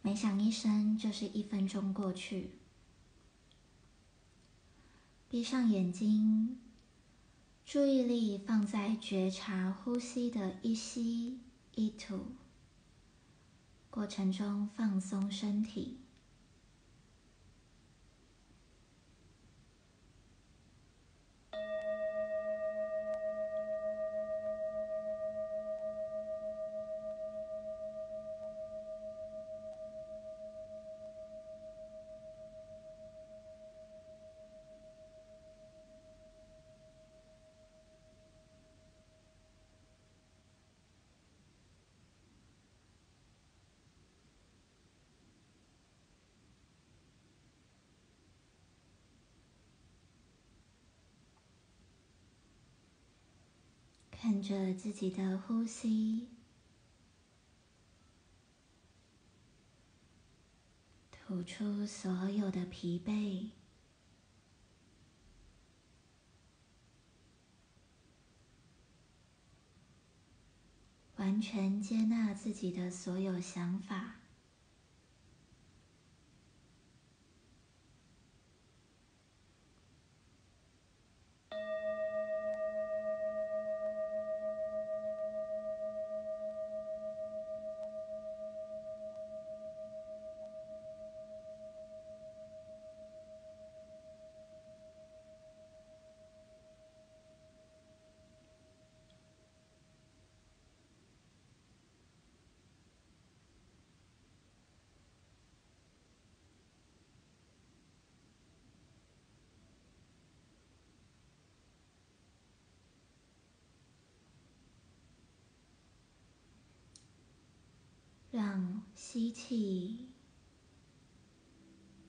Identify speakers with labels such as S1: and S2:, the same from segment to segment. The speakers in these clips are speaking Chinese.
S1: 每响一声，就是一分钟过去。闭上眼睛，注意力放在觉察呼吸的一吸一吐过程中，放松身体。看着自己的呼吸，吐出所有的疲惫，完全接纳自己的所有想法。让吸气，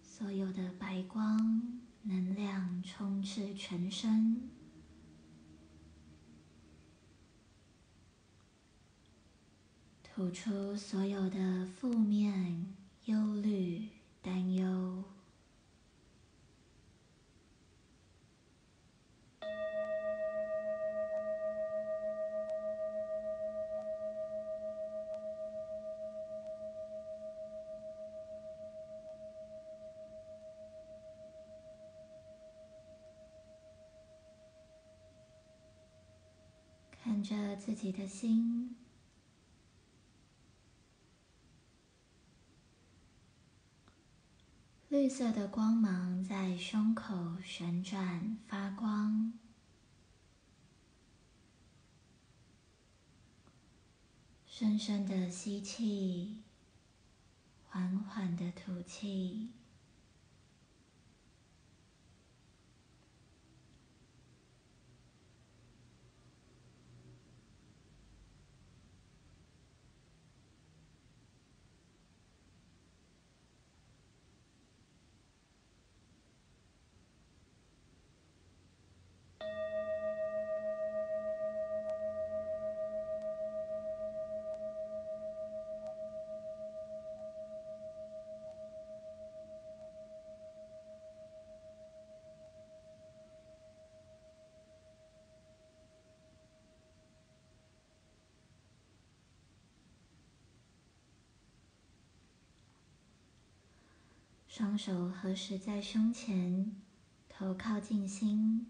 S1: 所有的白光能量充斥全身；吐出所有的负面、忧虑、担忧。看着自己的心，绿色的光芒在胸口旋转发光。深深的吸气，缓缓的吐气。双手合十在胸前，头靠近心。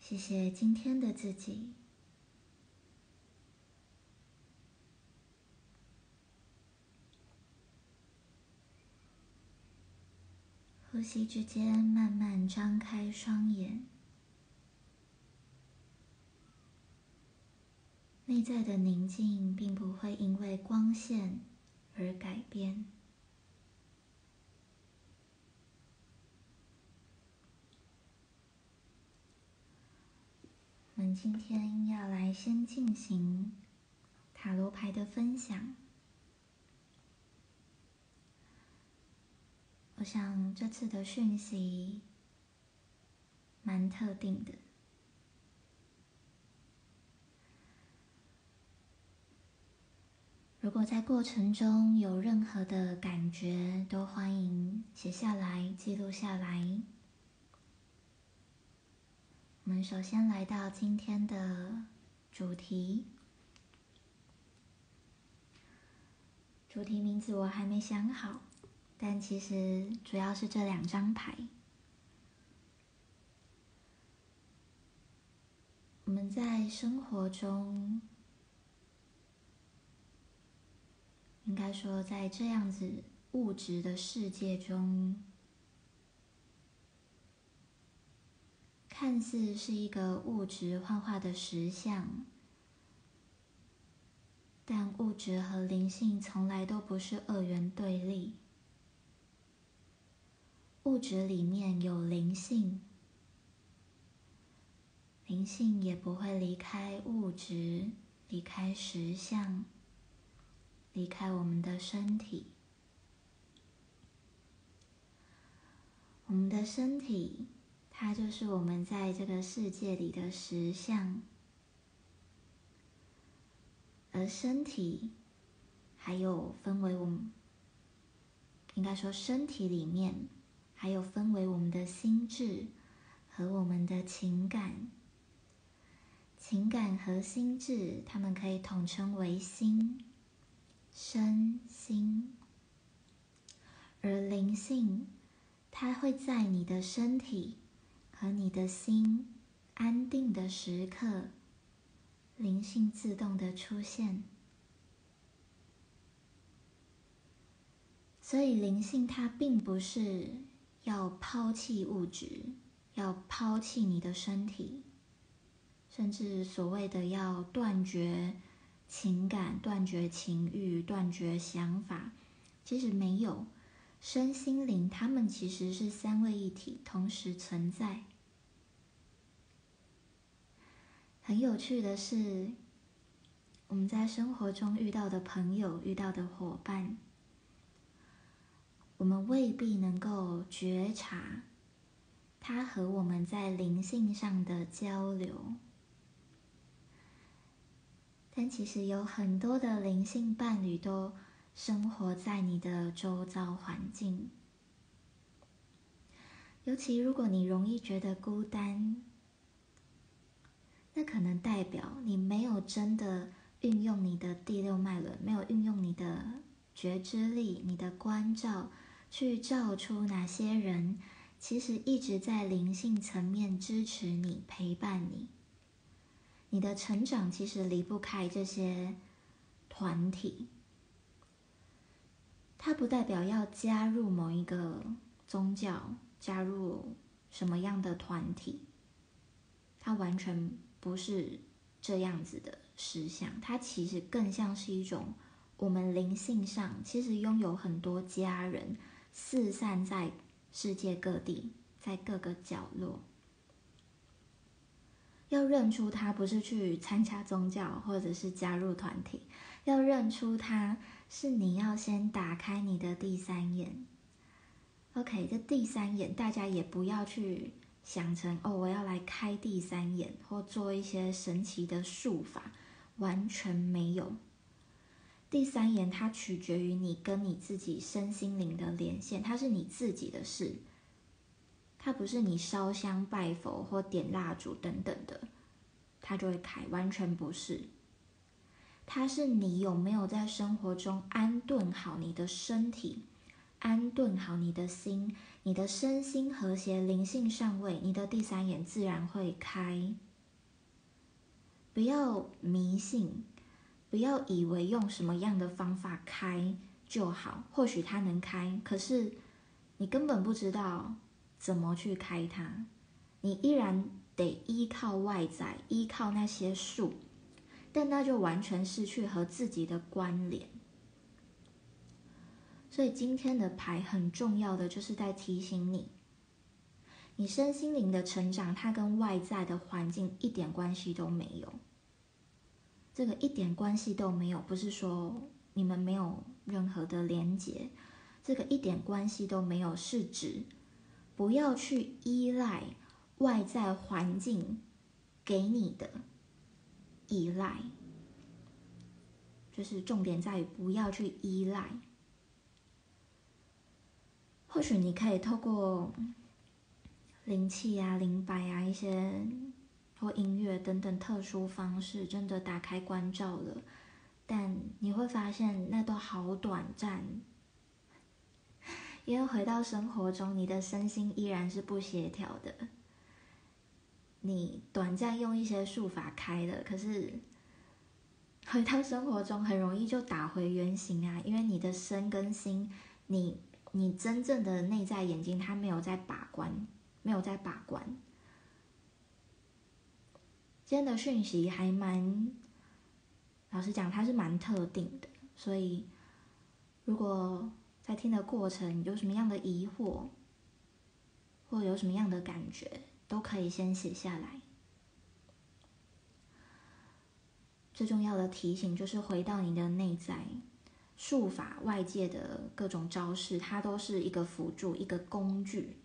S1: 谢谢今天的自己。呼吸之间，慢慢张开双眼，内在的宁静并不会因为光线。而改变。我们今天要来先进行塔罗牌的分享。我想这次的讯息蛮特定的。如果在过程中有任何的感觉，都欢迎写下来、记录下来。我们首先来到今天的主题：主题名字我还没想好，但其实主要是这两张牌。我们在生活中，应该说在这样子物质的世界中，看似是一个物质幻化的实相。但物质和灵性从来都不是二元对立。物质里面有灵性，灵性也不会离开物质，离开实相，离开我们的身体。我们的身体，它就是我们在这个世界里的实相。而身体还有分为我们，应该说身体里面还有分为我们的心智和我们的情感，情感和心智，它们可以统称为心、身心。而灵性，它会在你的身体和你的心安定的时刻。灵性自动的出现，所以灵性它并不是要抛弃物质，要抛弃你的身体，甚至所谓的要断绝情感、断绝情欲、断绝想法，其实没有，身心灵它们其实是三位一体，同时存在。很有趣的是，我们在生活中遇到的朋友、遇到的伙伴，我们未必能够觉察他和我们在灵性上的交流，但其实有很多的灵性伴侣都生活在你的周遭环境，尤其如果你容易觉得孤单。那可能代表你没有真的运用你的第六脉轮，没有运用你的觉知力、你的关照，去照出哪些人其实一直在灵性层面支持你、陪伴你。你的成长其实离不开这些团体。它不代表要加入某一个宗教，加入什么样的团体，它完全。不是这样子的实相，它其实更像是一种我们灵性上其实拥有很多家人，四散在世界各地，在各个角落。要认出他，不是去参加宗教或者是加入团体，要认出他是你要先打开你的第三眼。OK，这第三眼大家也不要去。想成哦，我要来开第三眼，或做一些神奇的术法，完全没有。第三眼它取决于你跟你自己身心灵的连线，它是你自己的事，它不是你烧香拜佛或点蜡烛等等的，它就会开，完全不是。它是你有没有在生活中安顿好你的身体，安顿好你的心。你的身心和谐，灵性上位，你的第三眼自然会开。不要迷信，不要以为用什么样的方法开就好。或许它能开，可是你根本不知道怎么去开它。你依然得依靠外在，依靠那些树，但那就完全失去和自己的关联。所以今天的牌很重要的，就是在提醒你，你身心灵的成长，它跟外在的环境一点关系都没有。这个一点关系都没有，不是说你们没有任何的连结，这个一点关系都没有，是指不要去依赖外在环境给你的依赖，就是重点在于不要去依赖。或许你可以透过灵气啊、灵摆啊一些或音乐等等特殊方式，真的打开关照了。但你会发现那都好短暂，因为回到生活中，你的身心依然是不协调的。你短暂用一些术法开了，可是回到生活中很容易就打回原形啊！因为你的身跟心，你你真正的内在眼睛，它没有在把关，没有在把关。今天的讯息还蛮，老实讲，它是蛮特定的，所以如果在听的过程有什么样的疑惑，或有什么样的感觉。都可以先写下来。最重要的提醒就是回到你的内在，术法外界的各种招式，它都是一个辅助，一个工具，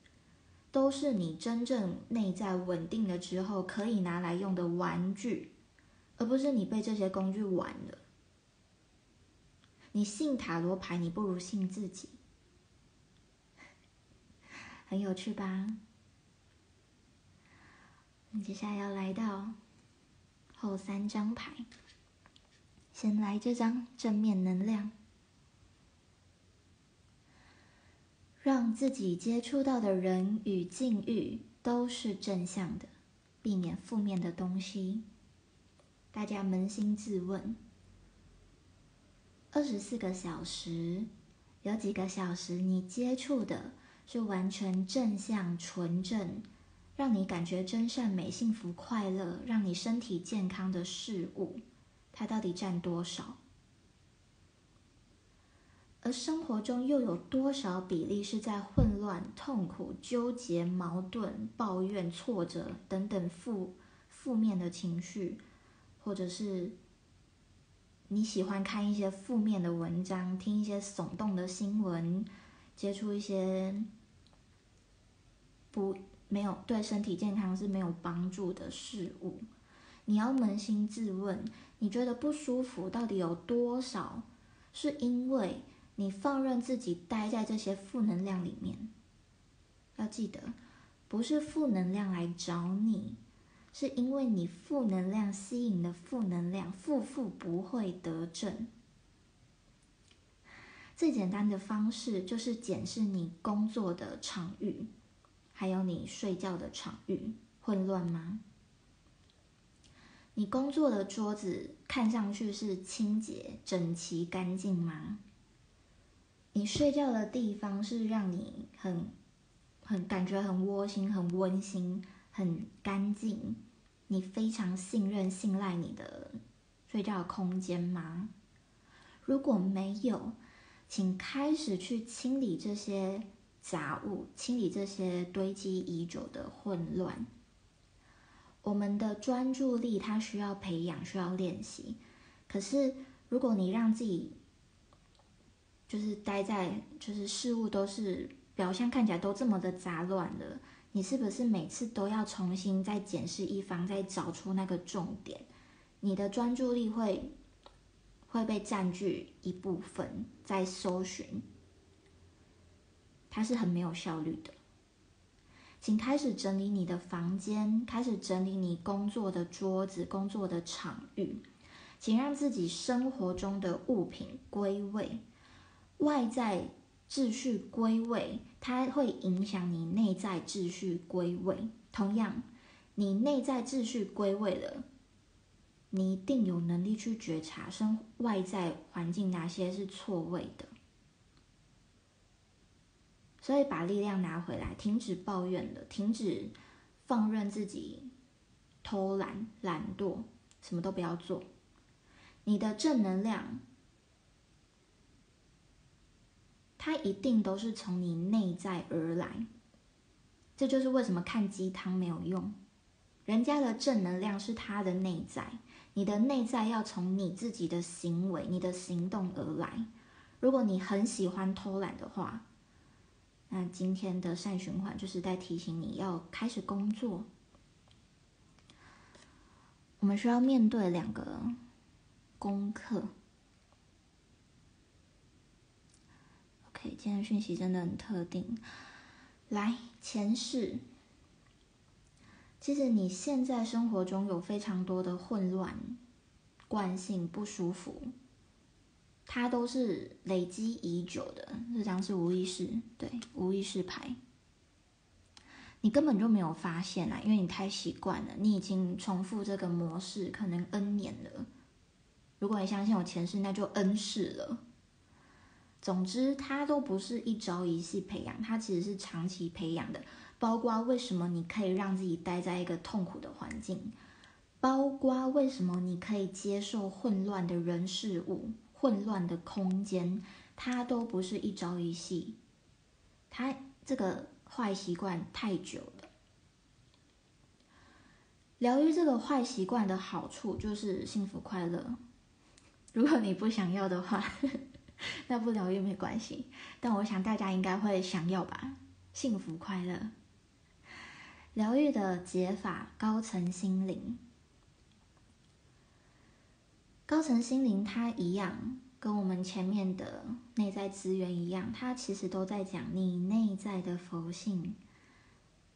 S1: 都是你真正内在稳定了之后可以拿来用的玩具，而不是你被这些工具玩了。你信塔罗牌，你不如信自己，很有趣吧？接下来要来到后三张牌，先来这张正面能量，让自己接触到的人与境遇都是正向的，避免负面的东西。大家扪心自问：二十四个小时，有几个小时你接触的是完全正向、纯正？让你感觉真善美、幸福快乐，让你身体健康的事物，它到底占多少？而生活中又有多少比例是在混乱、痛苦、纠结、矛盾、抱怨、挫折等等负负面的情绪，或者是你喜欢看一些负面的文章，听一些耸动的新闻，接触一些不。没有对身体健康是没有帮助的事物，你要扪心自问，你觉得不舒服到底有多少？是因为你放任自己待在这些负能量里面。要记得，不是负能量来找你，是因为你负能量吸引的负能量，负负不会得正。最简单的方式就是检视你工作的场域。还有你睡觉的场域混乱吗？你工作的桌子看上去是清洁、整齐、干净吗？你睡觉的地方是让你很、很感觉很窝心、很温馨、很干净？你非常信任、信赖你的睡觉空间吗？如果没有，请开始去清理这些。杂物，清理这些堆积已久的混乱。我们的专注力，它需要培养，需要练习。可是，如果你让自己就是待在，就是事物都是表象看起来都这么的杂乱了，你是不是每次都要重新再检视一方，再找出那个重点？你的专注力会会被占据一部分，在搜寻。它是很没有效率的，请开始整理你的房间，开始整理你工作的桌子、工作的场域，请让自己生活中的物品归位，外在秩序归位，它会影响你内在秩序归位。同样，你内在秩序归位了，你一定有能力去觉察生外在环境哪些是错位的。所以，把力量拿回来，停止抱怨了，停止放任自己偷懒、懒惰，什么都不要做。你的正能量，它一定都是从你内在而来。这就是为什么看鸡汤没有用。人家的正能量是他的内在，你的内在要从你自己的行为、你的行动而来。如果你很喜欢偷懒的话，那今天的善循环就是在提醒你要开始工作。我们需要面对两个功课。今天讯息真的很特定。来，前世，其实你现在生活中有非常多的混乱、惯性、不舒服，它都是累积已久的。这张是无意识，对，无意识牌。你根本就没有发现啊，因为你太习惯了，你已经重复这个模式可能 N 年了。如果你相信有前世，那就 N 世了。总之，它都不是一朝一夕培养，它其实是长期培养的。包括为什么你可以让自己待在一个痛苦的环境，包括为什么你可以接受混乱的人事物、混乱的空间，它都不是一朝一夕。它这个坏习惯太久了。疗愈这个坏习惯的好处就是幸福快乐。如果你不想要的话，那不疗愈没关系。但我想大家应该会想要吧，幸福快乐。疗愈的解法，高层心灵。高层心灵它一样，跟我们前面的内在资源一样，它其实都在讲你内在的佛性、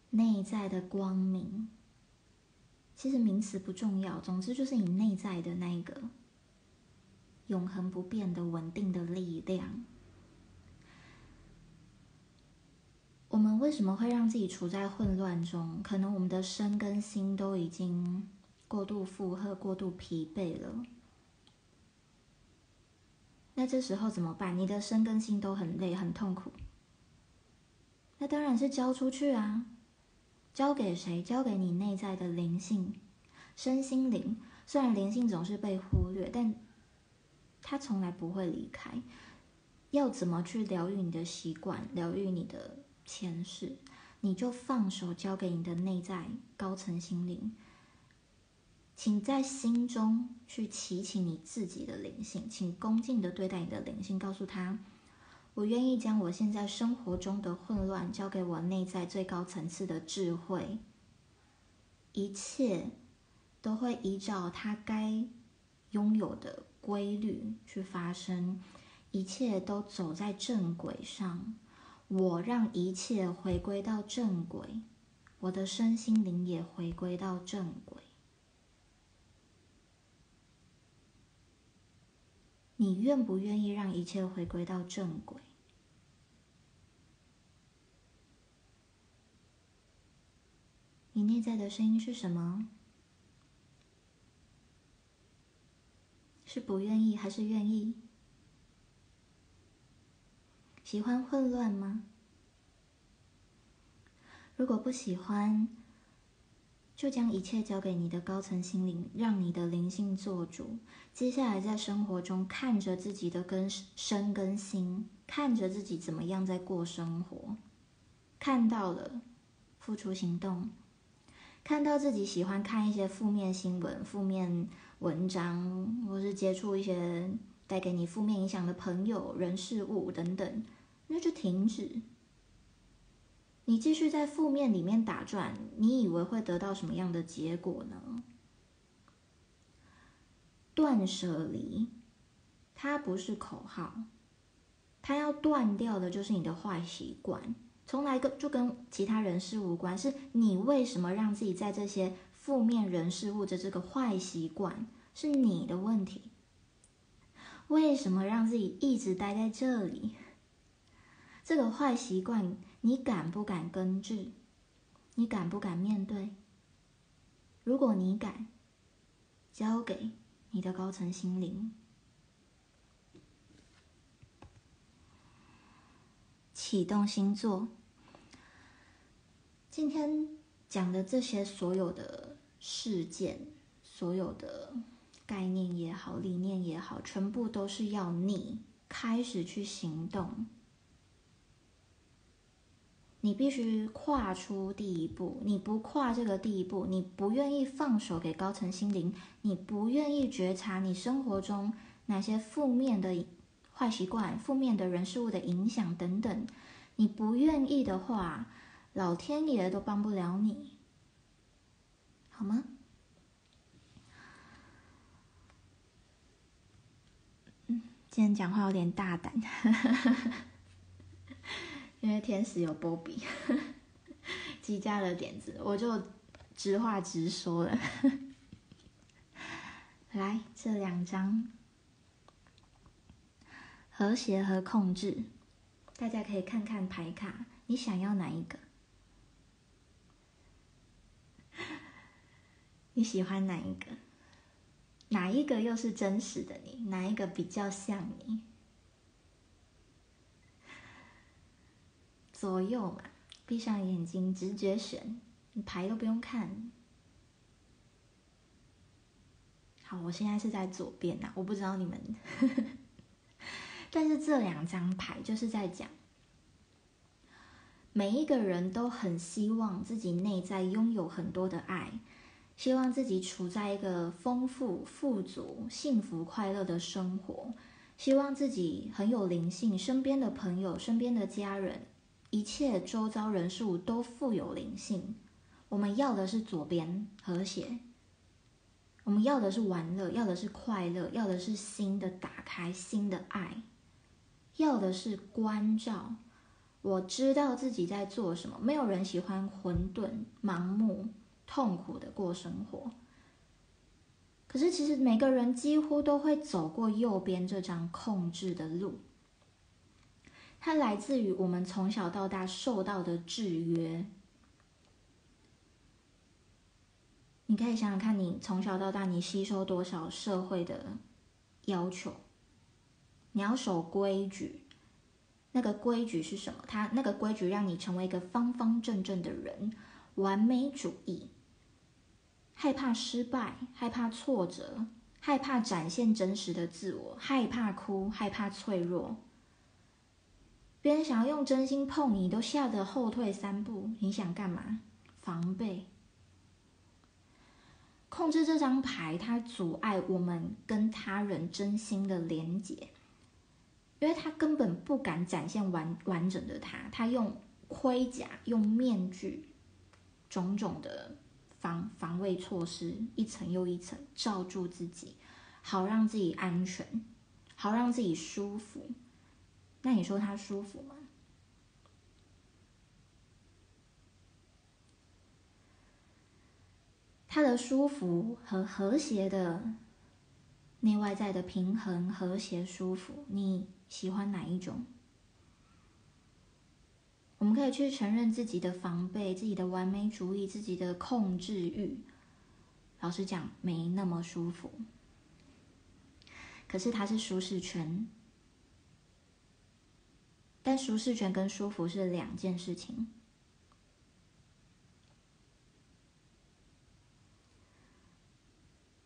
S1: 内在的光明。其实名词不重要，总之就是你内在的那一个永恒不变的稳定的力量。我们为什么会让自己处在混乱中？可能我们的身跟心都已经过度负荷、过度疲惫了。那这时候怎么办？你的身跟心都很累、很痛苦。那当然是交出去啊！交给谁？交给你内在的灵性、身心灵。虽然灵性总是被忽略，但它从来不会离开。要怎么去疗愈你的习惯？疗愈你的？前世，你就放手交给你的内在高层心灵，请在心中去祈请你自己的灵性，请恭敬的对待你的灵性，告诉他：我愿意将我现在生活中的混乱交给我内在最高层次的智慧，一切都会依照他该拥有的规律去发生，一切都走在正轨上。我让一切回归到正轨，我的身心灵也回归到正轨。你愿不愿意让一切回归到正轨？你内在的声音是什么？是不愿意还是愿意？喜欢混乱吗？如果不喜欢，就将一切交给你的高层心灵，让你的灵性做主。接下来在生活中看着自己的根身跟心，看着自己怎么样在过生活，看到了，付出行动。看到自己喜欢看一些负面新闻、负面文章，或是接触一些带给你负面影响的朋友、人、事物等等。那就停止。你继续在负面里面打转，你以为会得到什么样的结果呢？断舍离，它不是口号，它要断掉的就是你的坏习惯。从来跟就跟其他人事无关，是你为什么让自己在这些负面人事物的这个坏习惯，是你的问题。为什么让自己一直待在这里？这个坏习惯，你敢不敢根治？你敢不敢面对？如果你敢，交给你的高层心灵，启动星座。今天讲的这些所有的事件，所有的概念也好，理念也好，全部都是要你开始去行动。你必须跨出第一步，你不跨这个第一步，你不愿意放手给高层心灵，你不愿意觉察你生活中哪些负面的坏习惯、负面的人事物的影响等等，你不愿意的话，老天爷都帮不了你，好吗？嗯，今天讲话有点大胆。因为天使有波比，积加了点子，我就直话直说了。来，这两张，和谐和控制。大家可以看看牌卡，你想要哪一个？你喜欢哪一个？哪一个又是真实的你？哪一个比较像你？左右嘛，闭上眼睛，直觉选，你牌都不用看。好，我现在是在左边呐，我不知道你们。但是这两张牌就是在讲，每一个人都很希望自己内在拥有很多的爱，希望自己处在一个丰富、富足、幸福、快乐的生活，希望自己很有灵性，身边的朋友、身边的家人，一切周遭人事物都富有灵性。我们要的是左边和谐，我们要的是玩乐，要的是快乐，要的是新的打开，新的爱。要的是关照，我知道自己在做什么。没有人喜欢混沌、盲目、痛苦的过生活。可是，其实每个人几乎都会走过右边这张控制的路。它来自于我们从小到大受到的制约。你可以想想看，你从小到大你吸收多少社会的要求？你要守规矩，那个规矩是什么？它那个规矩让你成为一个方方正正的人，完美主义，害怕失败，害怕挫折，害怕展现真实的自我，害怕哭，害怕脆弱。别人想要用真心碰你，都吓得后退三步。你想干嘛？防备。控制这张牌，它阻碍我们跟他人真心的连接。因为他根本不敢展现完完整的他，他用盔甲、用面具，种种的防防卫措施，一层又一层罩住自己，好让自己安全，好让自己舒服。那你说他舒服吗？他的舒服和和谐的内外在的平衡、和谐、舒服，你？喜欢哪一种？我们可以去承认自己的防备、自己的完美主义、自己的控制欲。老实讲，没那么舒服。可是它是舒适圈，但舒适圈跟舒服是两件事情。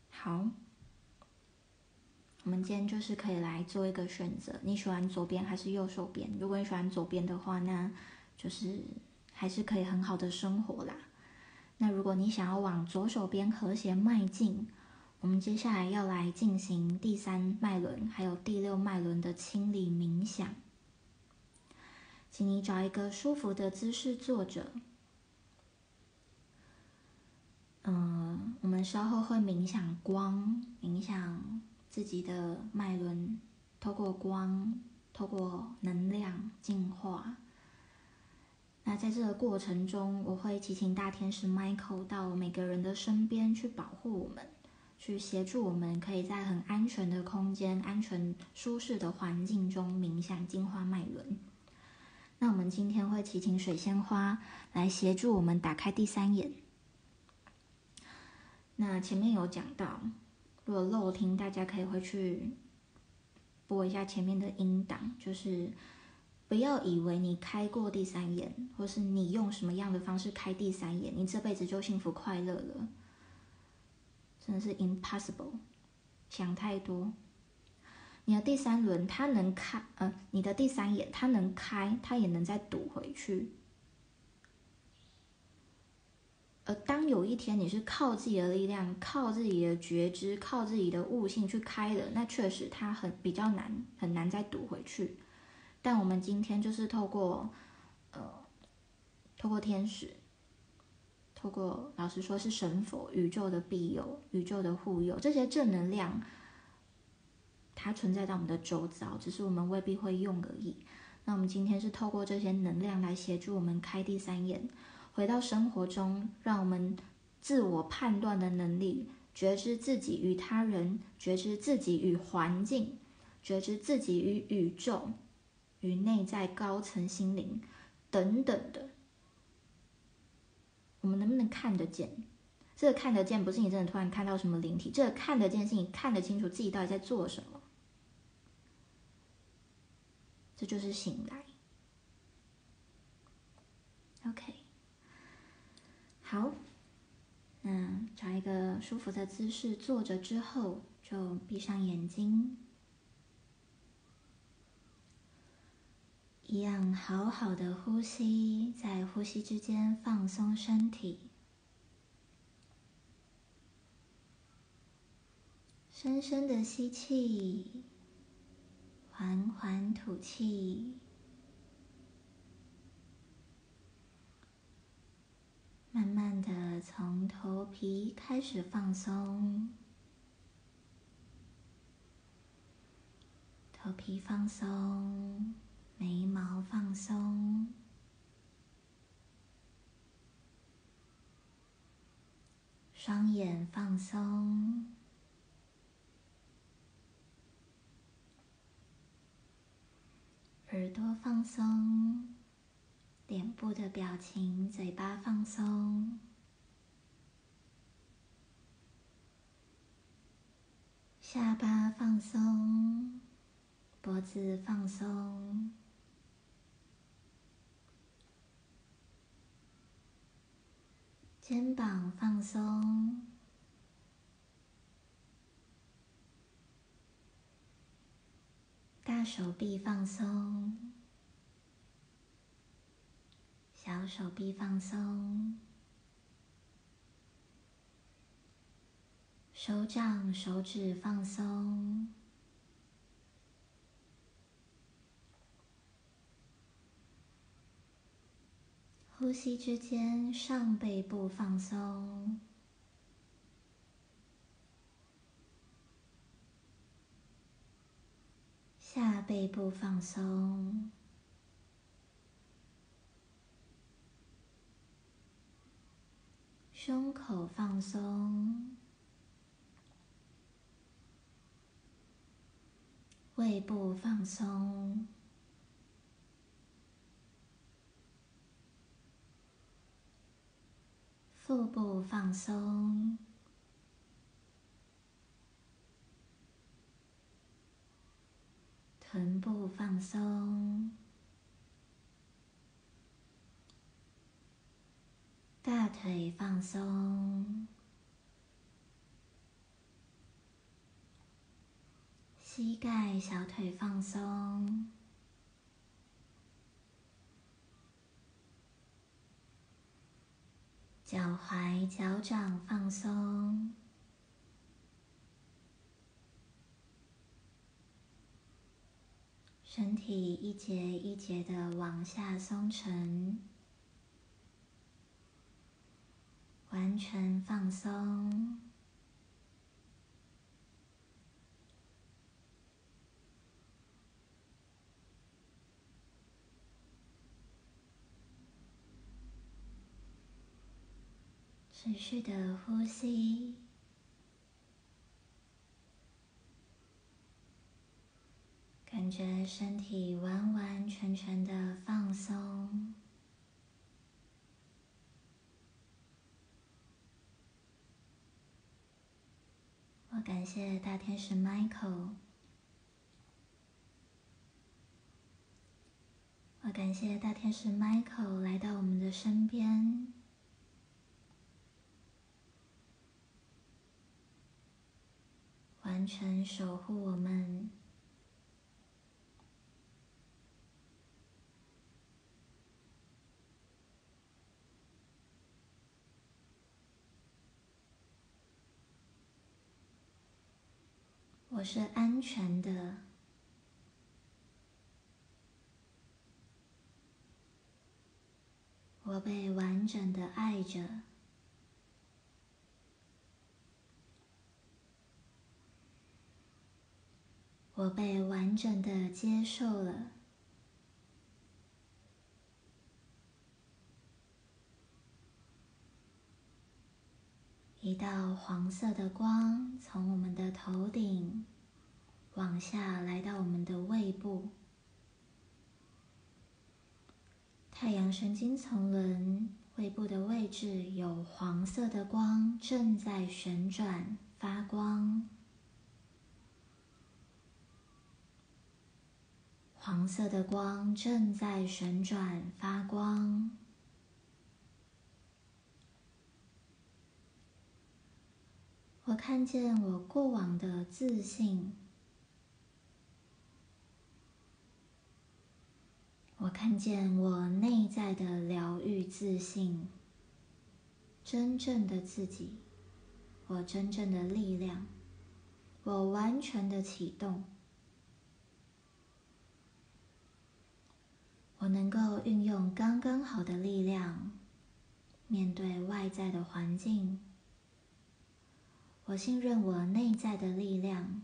S1: 好。我们今天就是可以来做一个选择，你喜欢左边还是右手边？如果你喜欢左边的话，那就是还是可以很好的生活啦。那如果你想要往左手边和谐迈进，我们接下来要来进行第三脉轮还有第六脉轮的清理冥想，请你找一个舒服的姿势坐着。嗯，我们稍后会冥想光，冥想。自己的脉轮，透过光，透过能量净化。那在这个过程中，我会祈请大天使 Michael 到每个人的身边去保护我们，去协助我们，可以在很安全的空间、安全舒适的环境中冥想净化脉轮。那我们今天会祈请水仙花来协助我们打开第三眼。那前面有讲到。如果漏听，大家可以回去播一下前面的音档，就是不要以为你开过第三眼，或是你用什么样的方式开第三眼，你这辈子就幸福快乐了，真的是 impossible，想太多。你的第三轮它能开，呃，你的第三眼它能开，它也能再堵回去。而当有一天你是靠自己的力量、靠自己的觉知、靠自己的悟性去开的，那确实它很比较难，很难再堵回去。但我们今天就是透过，呃，透过天使，透过老实说是神佛、宇宙的庇佑、宇宙的护佑，这些正能量，它存在在我们的周遭，只是我们未必会用而已。那我们今天是透过这些能量来协助我们开第三眼。回到生活中，让我们自我判断的能力，觉知自己与他人，觉知自己与环境，觉知自己与宇宙、与内在高层心灵等等的，我们能不能看得见？这个看得见，不是你真的突然看到什么灵体，这个看得见是你看得清楚自己到底在做什么。这就是醒来。OK，好，那找一个舒服的姿势坐着之后，就闭上眼睛，一样好好的呼吸，在呼吸之间放松身体，深深的吸气，缓缓吐气。慢慢的从头皮开始放松，头皮放松，眉毛放松，双眼放松，耳朵放松。脸部的表情，嘴巴放松，下巴放松，脖子放松，肩膀放松，大手臂放松。小手臂放松，手掌、手指放松，呼吸之间上背部放松，下背部放松。胸口放松，胃部放松，腹部放松，臀部放松。大腿放松，膝盖、小腿放松，脚踝、脚掌放松，身体一节一节的往下松沉。完全放松，持续的呼吸，感觉身体完完全全的放松。我感谢大天使 Michael，我感谢大天使 Michael 来到我们的身边，完全守护我们。我是安全的，我被完整的爱着，我被完整的接受了。一道黄色的光从我们的头顶往下来到我们的胃部，太阳神经丛轮胃部的位置有黄色的光正在旋转发光，黄色的光正在旋转发光。我看见我过往的自信，我看见我内在的疗愈自信，真正的自己，我真正的力量，我完全的启动，我能够运用刚刚好的力量，面对外在的环境。我信任我内在的力量，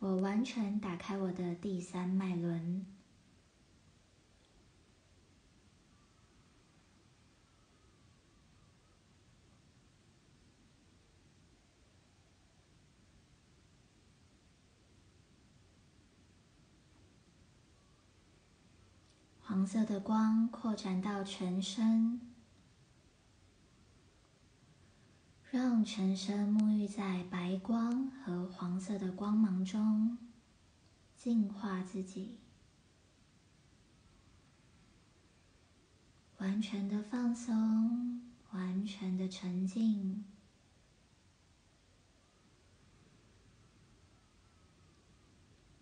S1: 我完全打开我的第三脉轮。黄色的光扩展到全身。让全身沐浴在白光和黄色的光芒中，净化自己，完全的放松，完全的沉静，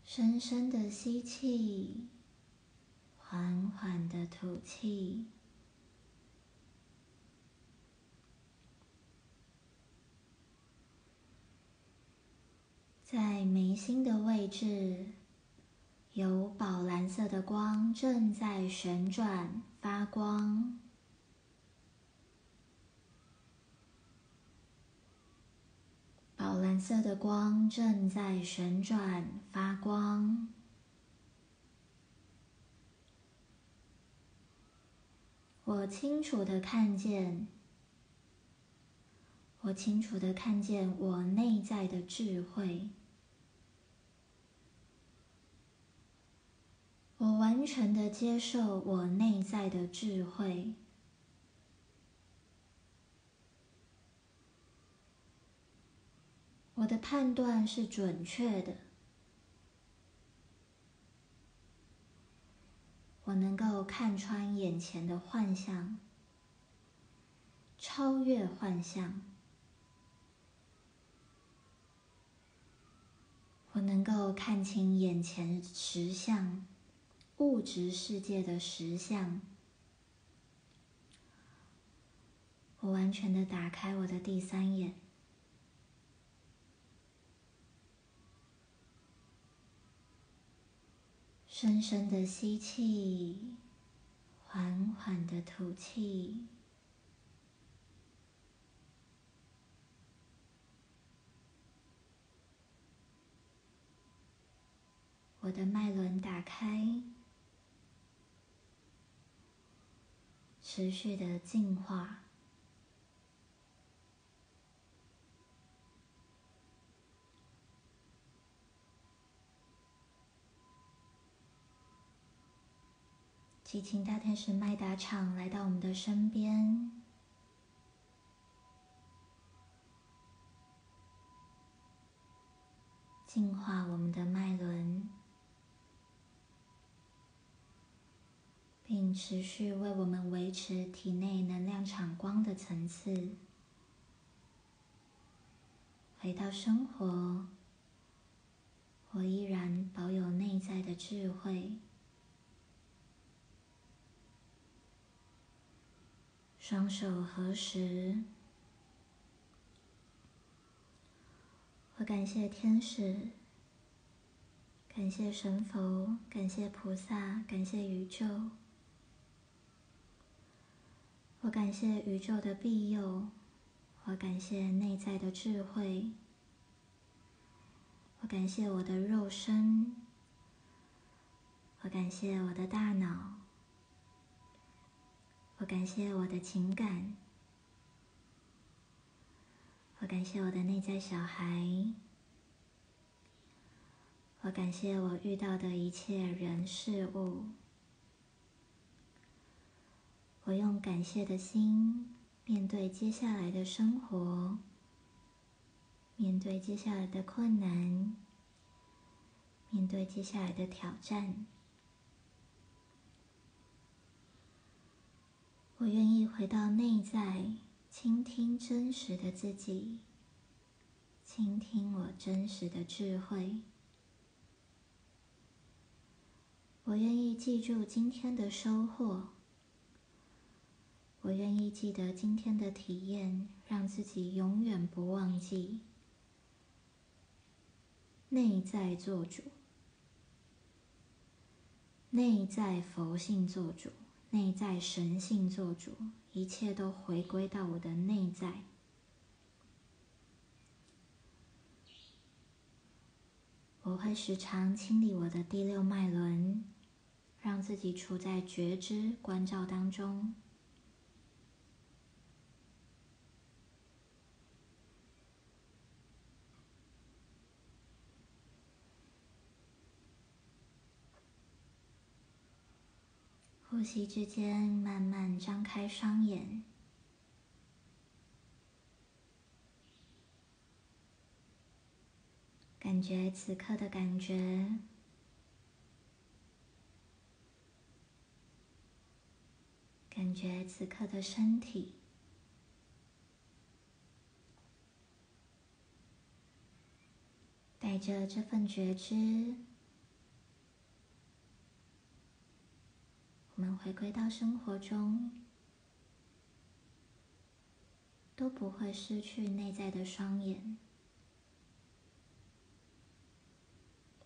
S1: 深深的吸气，缓缓的吐气。在眉心的位置，有宝蓝色的光正在旋转发光。宝蓝色的光正在旋转发光。我清楚的看见，我清楚的看见我内在的智慧。我完全的接受我内在的智慧，我的判断是准确的，我能够看穿眼前的幻象，超越幻象，我能够看清眼前实相。物质世界的实相，我完全的打开我的第三眼，深深的吸气，缓缓的吐气，我的脉轮打开。持续的进化，激情大天使麦达场来到我们的身边，净化我们的脉轮。并持续为我们维持体内能量场光的层次，回到生活，我依然保有内在的智慧。双手合十，我感谢天使，感谢神佛，感谢菩萨，感谢宇宙。我感谢宇宙的庇佑，我感谢内在的智慧，我感谢我的肉身，我感谢我的大脑，我感谢我的情感，我感谢我的内在小孩，我感谢我遇到的一切人事物。我用感谢的心面对接下来的生活，面对接下来的困难，面对接下来的挑战。我愿意回到内在，倾听真实的自己，倾听我真实的智慧。我愿意记住今天的收获。我愿意记得今天的体验，让自己永远不忘记。内在做主，内在佛性做主，内在神性做主，一切都回归到我的内在。我会时常清理我的第六脉轮，让自己处在觉知关照当中。呼吸之间，慢慢张开双眼，感觉此刻的感觉，感觉此刻的身体，带着这份觉知。我们回归到生活中，都不会失去内在的双眼，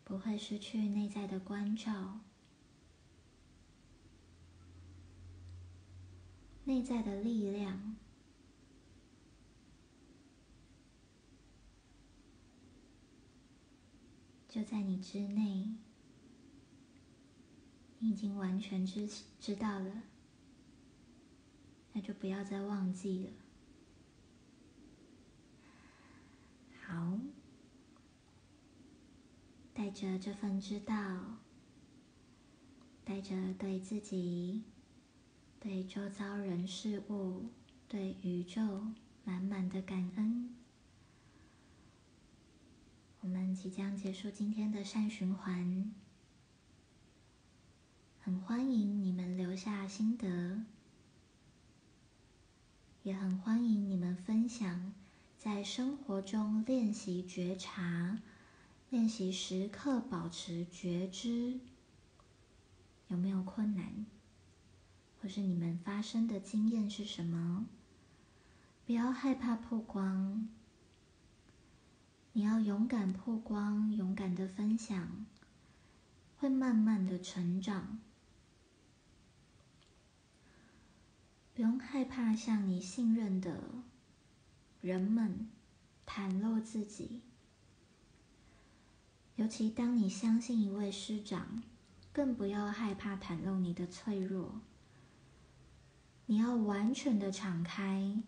S1: 不会失去内在的关照，内在的力量就在你之内。你已经完全知知道了，那就不要再忘记了。好，带着这份知道，带着对自己、对周遭人事物、对宇宙满满的感恩，我们即将结束今天的善循环。很欢迎你们留下心得，也很欢迎你们分享在生活中练习觉察、练习时刻保持觉知，有没有困难？或是你们发生的经验是什么？不要害怕曝光，你要勇敢曝光，勇敢的分享，会慢慢的成长。不用害怕向你信任的人们袒露自己，尤其当你相信一位师长，更不要害怕袒露你的脆弱。你要完全的敞开。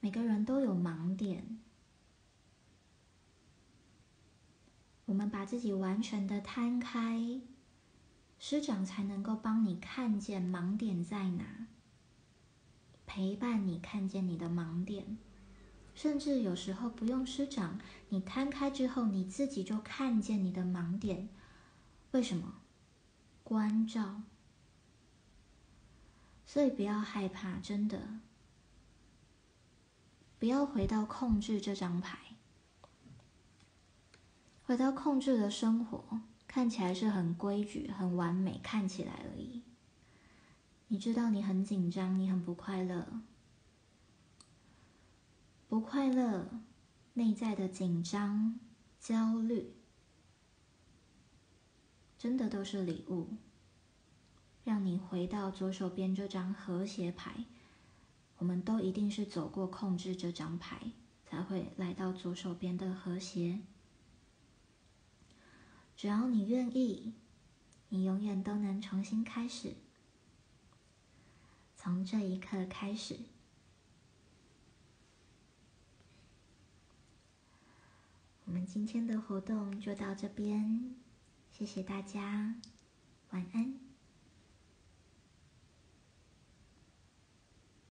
S1: 每个人都有盲点，我们把自己完全的摊开。师长才能够帮你看见盲点在哪，陪伴你看见你的盲点，甚至有时候不用师长，你摊开之后，你自己就看见你的盲点。为什么？关照。所以不要害怕，真的，不要回到控制这张牌，回到控制的生活。看起来是很规矩、很完美，看起来而已。你知道你很紧张，你很不快乐，不快乐，内在的紧张、焦虑，真的都是礼物，让你回到左手边这张和谐牌。我们都一定是走过控制这张牌，才会来到左手边的和谐。只要你愿意，你永远都能重新开始。从这一刻开始，我们今天的活动就到这边，谢谢大家，晚安。